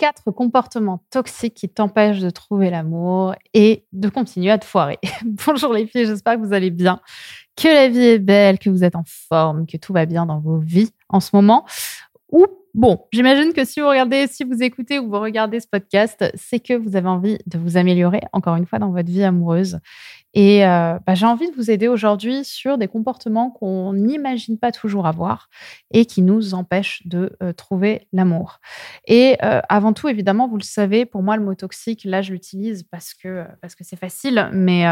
quatre comportements toxiques qui t'empêchent de trouver l'amour et de continuer à te foirer. Bonjour les filles, j'espère que vous allez bien, que la vie est belle, que vous êtes en forme, que tout va bien dans vos vies en ce moment. Bon, j'imagine que si vous regardez, si vous écoutez ou vous regardez ce podcast, c'est que vous avez envie de vous améliorer encore une fois dans votre vie amoureuse et euh, bah, j'ai envie de vous aider aujourd'hui sur des comportements qu'on n'imagine pas toujours avoir et qui nous empêchent de euh, trouver l'amour. Et euh, avant tout, évidemment, vous le savez, pour moi, le mot toxique, là, je l'utilise parce que parce que c'est facile, mais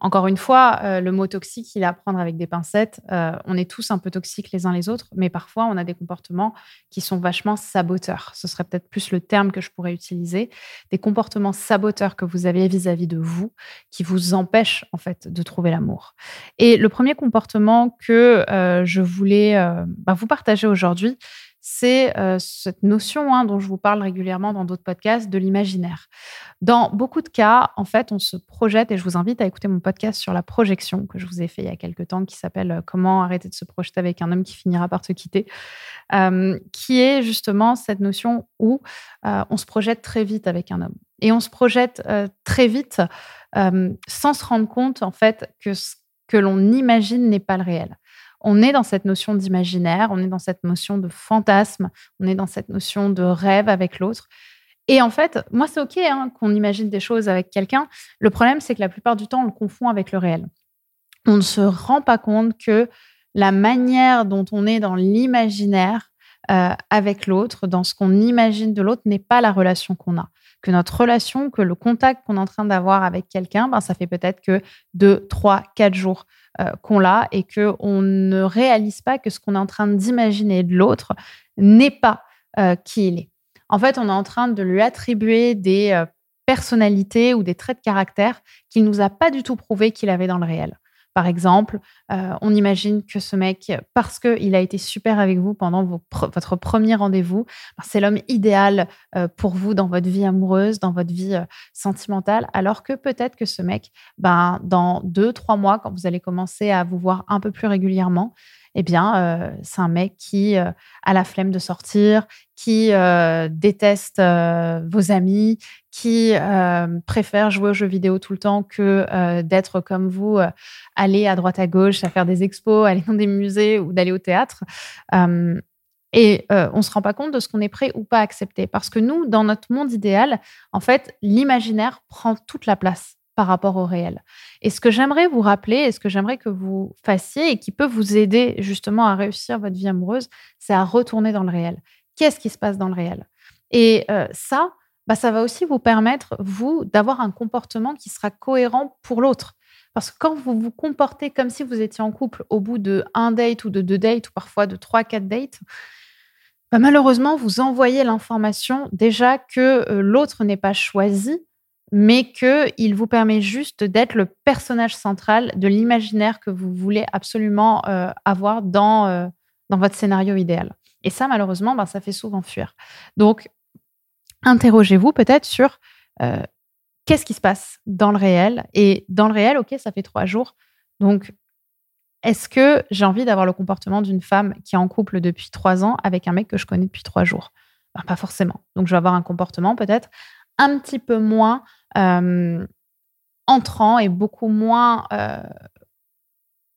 encore une fois, euh, le mot toxique, il est à prendre avec des pincettes. Euh, on est tous un peu toxiques les uns les autres, mais parfois on a des comportements qui sont vachement saboteurs. Ce serait peut-être plus le terme que je pourrais utiliser. Des comportements saboteurs que vous avez vis-à-vis de vous, qui vous empêchent en fait de trouver l'amour. Et le premier comportement que euh, je voulais bah, vous partager aujourd'hui, c'est euh, cette notion hein, dont je vous parle régulièrement dans d'autres podcasts de l'imaginaire. Dans beaucoup de cas, en fait, on se projette, et je vous invite à écouter mon podcast sur la projection que je vous ai fait il y a quelques temps, qui s'appelle euh, Comment arrêter de se projeter avec un homme qui finira par te quitter, euh, qui est justement cette notion où on se projette très vite avec un homme. Et on se projette très vite sans se rendre compte, en fait, que ce que l'on imagine n'est pas le réel on est dans cette notion d'imaginaire, on est dans cette notion de fantasme, on est dans cette notion de rêve avec l'autre. Et en fait, moi, c'est OK hein, qu'on imagine des choses avec quelqu'un. Le problème, c'est que la plupart du temps, on le confond avec le réel. On ne se rend pas compte que la manière dont on est dans l'imaginaire euh, avec l'autre, dans ce qu'on imagine de l'autre, n'est pas la relation qu'on a. Que notre relation, que le contact qu'on est en train d'avoir avec quelqu'un, ben, ça fait peut-être que deux, trois, quatre jours. Euh, qu'on l'a et qu'on ne réalise pas que ce qu'on est en train d'imaginer de l'autre n'est pas euh, qui il est. En fait, on est en train de lui attribuer des euh, personnalités ou des traits de caractère qu'il nous a pas du tout prouvé qu'il avait dans le réel. Par exemple, euh, on imagine que ce mec, parce qu'il a été super avec vous pendant votre premier rendez-vous, ben, c'est l'homme idéal euh, pour vous dans votre vie amoureuse, dans votre vie euh, sentimentale, alors que peut-être que ce mec, ben, dans deux, trois mois, quand vous allez commencer à vous voir un peu plus régulièrement, eh bien, c'est un mec qui a la flemme de sortir, qui déteste vos amis, qui préfère jouer aux jeux vidéo tout le temps que d'être comme vous, aller à droite à gauche, à faire des expos, aller dans des musées ou d'aller au théâtre. et on ne se rend pas compte de ce qu'on est prêt ou pas à accepter. Parce que nous, dans notre monde idéal, en fait, l'imaginaire prend toute la place par rapport au réel. Et ce que j'aimerais vous rappeler, et ce que j'aimerais que vous fassiez, et qui peut vous aider justement à réussir votre vie amoureuse, c'est à retourner dans le réel. Qu'est-ce qui se passe dans le réel? Et euh, ça, bah, ça va aussi vous permettre, vous, d'avoir un comportement qui sera cohérent pour l'autre. Parce que quand vous vous comportez comme si vous étiez en couple au bout de un date ou de deux dates, ou parfois de trois, quatre dates, bah, malheureusement, vous envoyez l'information déjà que euh, l'autre n'est pas choisi mais qu'il vous permet juste d'être le personnage central de l'imaginaire que vous voulez absolument euh, avoir dans, euh, dans votre scénario idéal. Et ça, malheureusement, ben, ça fait souvent fuir. Donc, interrogez-vous peut-être sur euh, qu'est-ce qui se passe dans le réel? Et dans le réel, OK, ça fait trois jours. Donc, est-ce que j'ai envie d'avoir le comportement d'une femme qui est en couple depuis trois ans avec un mec que je connais depuis trois jours? Ben, Pas forcément. Donc, je vais avoir un comportement peut-être un petit peu moins entrant et beaucoup moins, euh,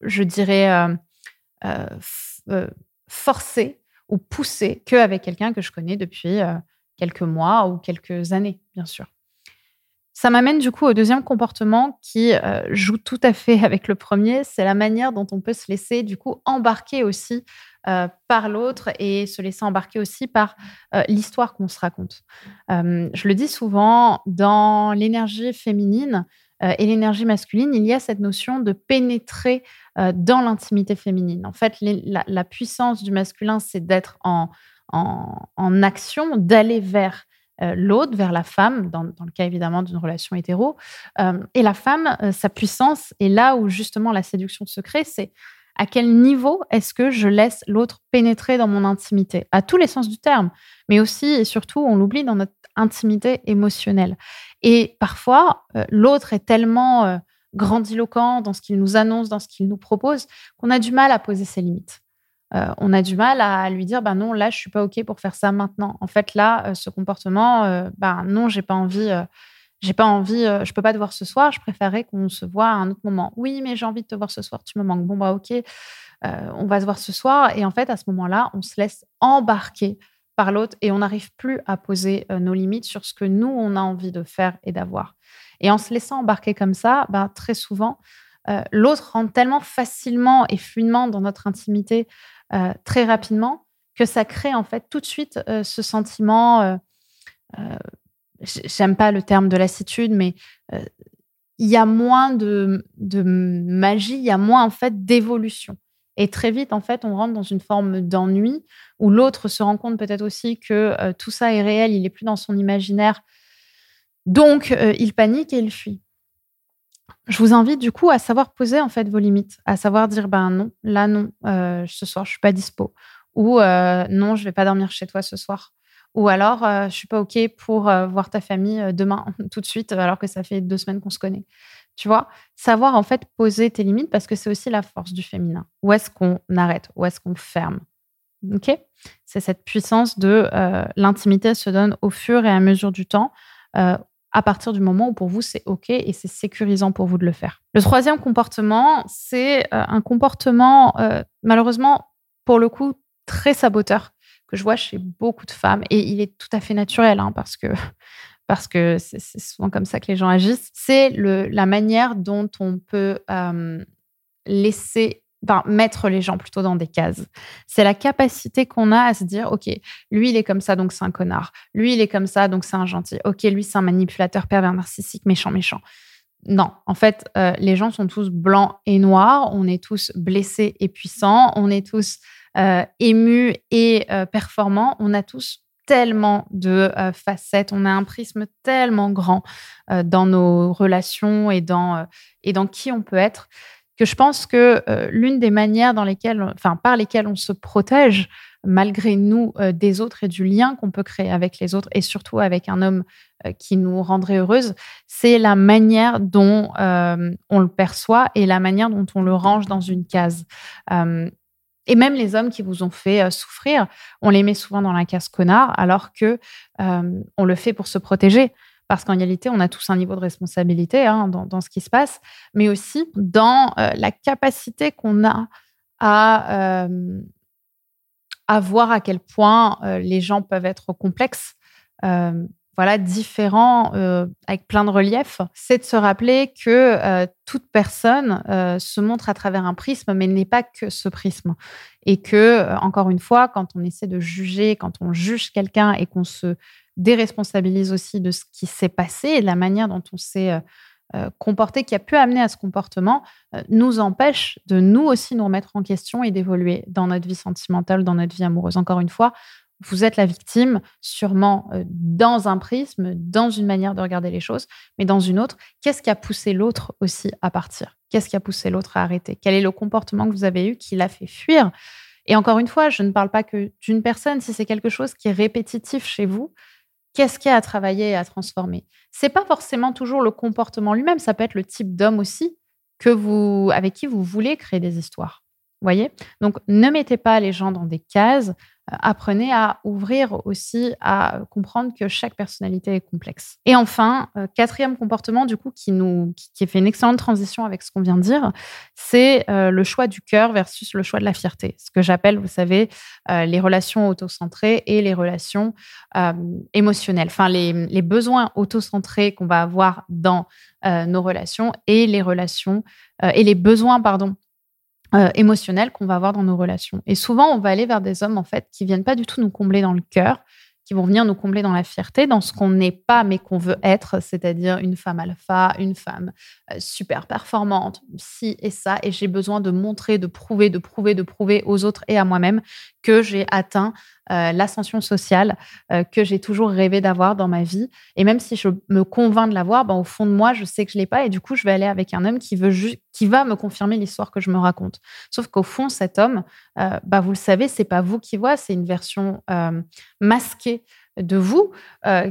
je dirais, euh, forcé ou poussé qu'avec quelqu'un que je connais depuis quelques mois ou quelques années, bien sûr. Ça m'amène du coup au deuxième comportement qui joue tout à fait avec le premier, c'est la manière dont on peut se laisser du coup embarquer aussi euh, par l'autre et se laisser embarquer aussi par euh, l'histoire qu'on se raconte. Euh, je le dis souvent, dans l'énergie féminine et l'énergie masculine, il y a cette notion de pénétrer dans l'intimité féminine. En fait, la, puissance du masculin, c'est d'être en, action, d'aller vers l'autre, vers la femme, dans, dans, le cas évidemment d'une relation hétéro. et la femme, sa puissance, est là où justement la séduction se crée, c'est à quel niveau est-ce que je laisse l'autre pénétrer dans mon intimité, à tous les sens du terme, mais aussi et surtout, on l'oublie, dans notre intimité émotionnelle. Et parfois, euh, l'autre est tellement euh, grandiloquent dans ce qu'il nous annonce, dans ce qu'il nous propose, qu'on a du mal à poser ses limites. on a du mal à lui dire bah non là je suis pas ok pour faire ça maintenant en fait là ce comportement bah non j'ai pas envie j'ai pas envie, euh, je peux pas te voir ce soir, je préférerais qu'on se voit à un autre moment. Oui, mais j'ai envie de te voir ce soir, tu me manques. Bon, bah, ok, euh, on va se voir ce soir. Et en fait, à ce moment-là, on se laisse embarquer par l'autre et on n'arrive plus à poser euh, nos limites sur ce que nous, on a envie de faire et d'avoir. Et en se laissant embarquer comme ça, bah, très souvent, l'autre rentre tellement facilement et fluidement dans notre intimité très rapidement que ça crée en fait tout de suite ce sentiment j'aime pas le terme de lassitude, mais euh, il y a moins de, magie, il y a moins en fait d'évolution. Et très vite, en fait, on rentre dans une forme d'ennui où l'autre se rend compte peut-être aussi que euh, tout ça est réel, il est plus dans son imaginaire. Donc, euh, il panique et il fuit. Je vous invite du coup à savoir poser en fait vos limites, à savoir dire ben non, là non, ce soir je suis pas dispo, ou non, je vais pas dormir chez toi ce soir. Ou alors, euh, je suis pas OK pour euh, voir ta famille euh, demain, tout de suite, alors que ça fait deux semaines qu'on se connaît. Tu vois, savoir en fait poser tes limites parce que c'est aussi la force du féminin. Où est-ce qu'on arrête? Où est-ce qu'on ferme? OK? C'est cette puissance de l'intimité se donne au fur et à mesure du temps. à partir du moment où pour vous c'est OK et c'est sécurisant pour vous de le faire. Le troisième comportement, c'est un comportement malheureusement pour le coup très saboteur que je vois chez beaucoup de femmes, et il est tout à fait naturel, hein, parce que parce que c'est souvent comme ça que les gens agissent, c'est la manière dont on peut laisser, mettre les gens plutôt dans des cases. C'est la capacité qu'on a à se dire, OK, lui, il est comme ça, donc c'est un connard. Lui, il est comme ça, donc c'est un gentil. OK, lui, c'est un manipulateur pervers narcissique, méchant, méchant. Non, en fait, euh, les gens sont tous blancs et noirs. On est tous blessés et puissants. On est tous euh, ému et euh, performant, on a tous tellement de euh, facettes, on a un prisme tellement grand dans nos relations et dans, et dans qui on peut être que je pense que l'une des manières dans lesquelles, enfin, par lesquelles on se protège malgré nous des autres et du lien qu'on peut créer avec les autres et surtout avec un homme qui nous rendrait heureuse, c'est la manière dont on le perçoit et la manière dont on le range dans une case. Et même les hommes qui vous ont fait euh, souffrir, on les met souvent dans la case connard, alors que euh, on le fait pour se protéger. Parce qu'en réalité, on a tous un niveau de responsabilité hein, dans, ce qui se passe, mais aussi dans euh, la capacité qu'on a à, à, voir à quel point les gens peuvent être complexes voilà, différent euh, avec plein de reliefs, c'est de se rappeler que euh, toute personne euh, se montre à travers un prisme, mais n'est pas que ce prisme. Et que, encore une fois, quand on essaie de juger, quand on juge quelqu'un et qu'on se déresponsabilise aussi de ce qui s'est passé et de la manière dont on s'est comporté, qui a pu amener à ce comportement, nous empêche de nous aussi nous remettre en question et d'évoluer dans notre vie sentimentale, dans notre vie amoureuse. Encore une fois, vous êtes la victime, sûrement euh, dans un prisme, dans une manière de regarder les choses, mais dans une autre. Qu'est-ce qui a poussé l'autre aussi à partir? Qu'est-ce qui a poussé l'autre à arrêter? Quel est le comportement que vous avez eu qui l'a fait fuir? Et encore une fois, je ne parle pas que d'une personne. Si c'est quelque chose qui est répétitif chez vous, qu'est-ce qu'il a à travailler et à transformer? C'est pas forcément toujours le comportement lui-même. Ça peut être le type d'homme aussi que vous, avec qui vous voulez créer des histoires. Voyez? Donc, ne mettez pas les gens dans des cases apprenez à ouvrir aussi, à comprendre que chaque personnalité est complexe. Et enfin, euh, quatrième comportement, du coup, qui fait une excellente transition avec ce qu'on vient de dire, c'est euh, le choix du cœur versus le choix de la fierté. Ce que j'appelle, vous savez, euh, les relations autocentrées et les relations émotionnelles. Enfin, les, les besoins autocentrés qu'on va avoir dans nos relations et les relations et les besoins, pardon, euh, émotionnel qu'on va avoir dans nos relations. Et souvent, on va aller vers des hommes en fait qui viennent pas du tout nous combler dans le cœur, qui vont venir nous combler dans la fierté, dans ce qu'on n'est pas mais qu'on veut être, c'est-à-dire une femme alpha, une femme euh, super performante, ci et ça. Et j'ai besoin de montrer, de prouver, de prouver, de prouver aux autres et à moi-même que j'ai atteint euh, l'ascension sociale euh, que j'ai toujours rêvé d'avoir dans ma vie. Et même si je me convainc de l'avoir, ben, au fond de moi, je sais que je l'ai pas. Et du coup, je vais aller avec un homme qui, veut qui va me confirmer l'histoire que je me raconte. Sauf qu'au fond, cet homme, euh, bah, vous le savez, c'est pas vous qui voit, c'est une version masquée de vous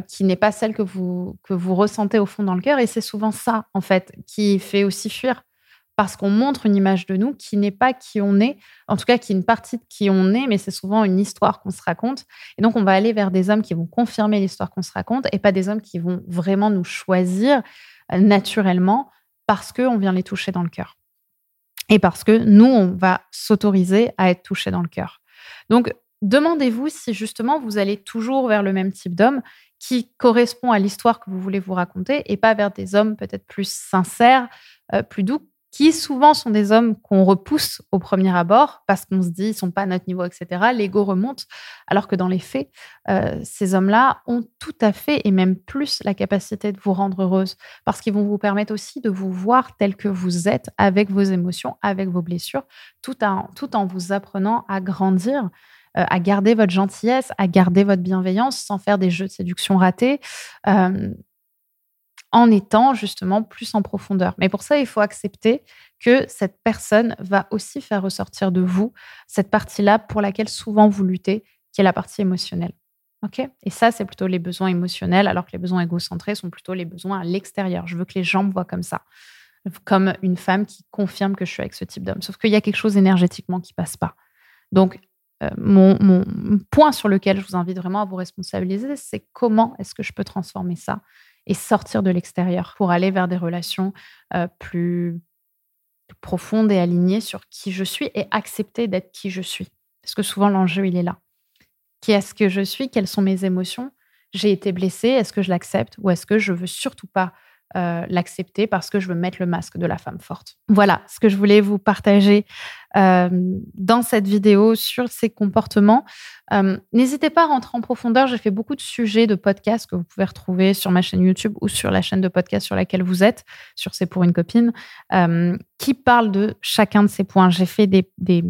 qui n'est pas celle que vous, que vous ressentez au fond dans le cœur. Et c'est souvent ça, en fait, qui fait aussi fuir parce qu'on montre une image de nous qui n'est pas qui on est, en tout cas qui est une partie de qui on est, mais c'est souvent une histoire qu'on se raconte. Et donc, on va aller vers des hommes qui vont confirmer l'histoire qu'on se raconte et pas des hommes qui vont vraiment nous choisir euh, naturellement parce qu'on vient les toucher dans le cœur. Et parce que nous, on va s'autoriser à être touchés dans le cœur. Donc, demandez-vous si justement vous allez toujours vers le même type d'homme qui correspond à l'histoire que vous voulez vous raconter et pas vers des hommes peut-être plus sincères, euh, plus doux, qui souvent sont des hommes qu'on repousse au premier abord parce qu'on se dit ils sont pas à notre niveau, etc. L'ego remonte, alors que dans les faits, euh, ces hommes-là ont tout à fait et même plus la capacité de vous rendre heureuse parce qu'ils vont vous permettre aussi de vous voir tel que vous êtes avec vos émotions, avec vos blessures, tout en, tout en vous apprenant à grandir. Euh, à garder votre gentillesse, à garder votre bienveillance sans faire des jeux de séduction ratés. Euh, en étant justement plus en profondeur. Mais pour ça, il faut accepter que cette personne va aussi faire ressortir de vous cette partie-là pour laquelle souvent vous luttez, qui est la partie émotionnelle. OK? Et ça, c'est plutôt les besoins émotionnels, alors que les besoins égocentrés sont plutôt les besoins à l'extérieur. Je veux que les gens me voient comme ça, comme une femme qui confirme que je suis avec ce type d'homme. Sauf qu'il y a quelque chose énergétiquement qui passe pas. Donc, euh, mon, point sur lequel je vous invite vraiment à vous responsabiliser, c'est comment est-ce que je peux transformer ça et sortir de l'extérieur pour aller vers des relations plus profondes et alignées sur qui je suis et accepter d'être qui je suis. Parce que souvent, l'enjeu, il est là. Qui est-ce que je suis? Quelles sont mes émotions? J'ai été blessée, est-ce que je l'accepte? Ou est-ce que je veux surtout pas euh, l'accepter parce que je veux mettre le masque de la femme forte. Voilà ce que je voulais vous partager euh, dans cette vidéo sur ces comportements. Euh, n'hésitez pas à rentrer en profondeur. J'ai fait beaucoup de sujets de podcasts que vous pouvez retrouver sur ma chaîne YouTube ou sur la chaîne de podcast sur laquelle vous êtes, sur C'est pour une copine, qui parlent de chacun de ces points. J'ai fait des, des,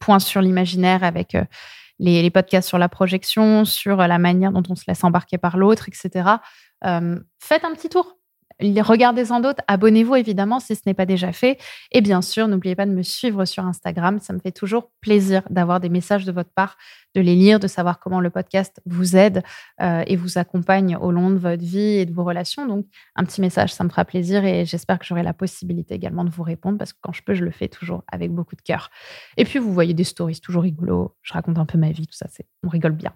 points sur l'imaginaire avec les, podcasts sur la projection, sur la manière dont on se laisse embarquer par l'autre, etc. faites un petit tour Regardez-en d'autres, abonnez-vous évidemment si ce n'est pas déjà fait. Et bien sûr, n'oubliez pas de me suivre sur Instagram. Ça me fait toujours plaisir d'avoir des messages de votre part, de les lire, de savoir comment le podcast vous aide euh, et vous accompagne au long de votre vie et de vos relations. Donc, un petit message, ça me fera plaisir et j'espère que j'aurai la possibilité également de vous répondre parce que quand je peux, je le fais toujours avec beaucoup de cœur. Et puis, vous voyez des stories toujours rigolos. Je raconte un peu ma vie, tout ça, c'est, on rigole bien.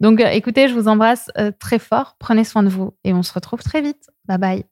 Donc, euh, écoutez, je vous embrasse euh, très fort. Prenez soin de vous et on se retrouve très vite. Bye bye.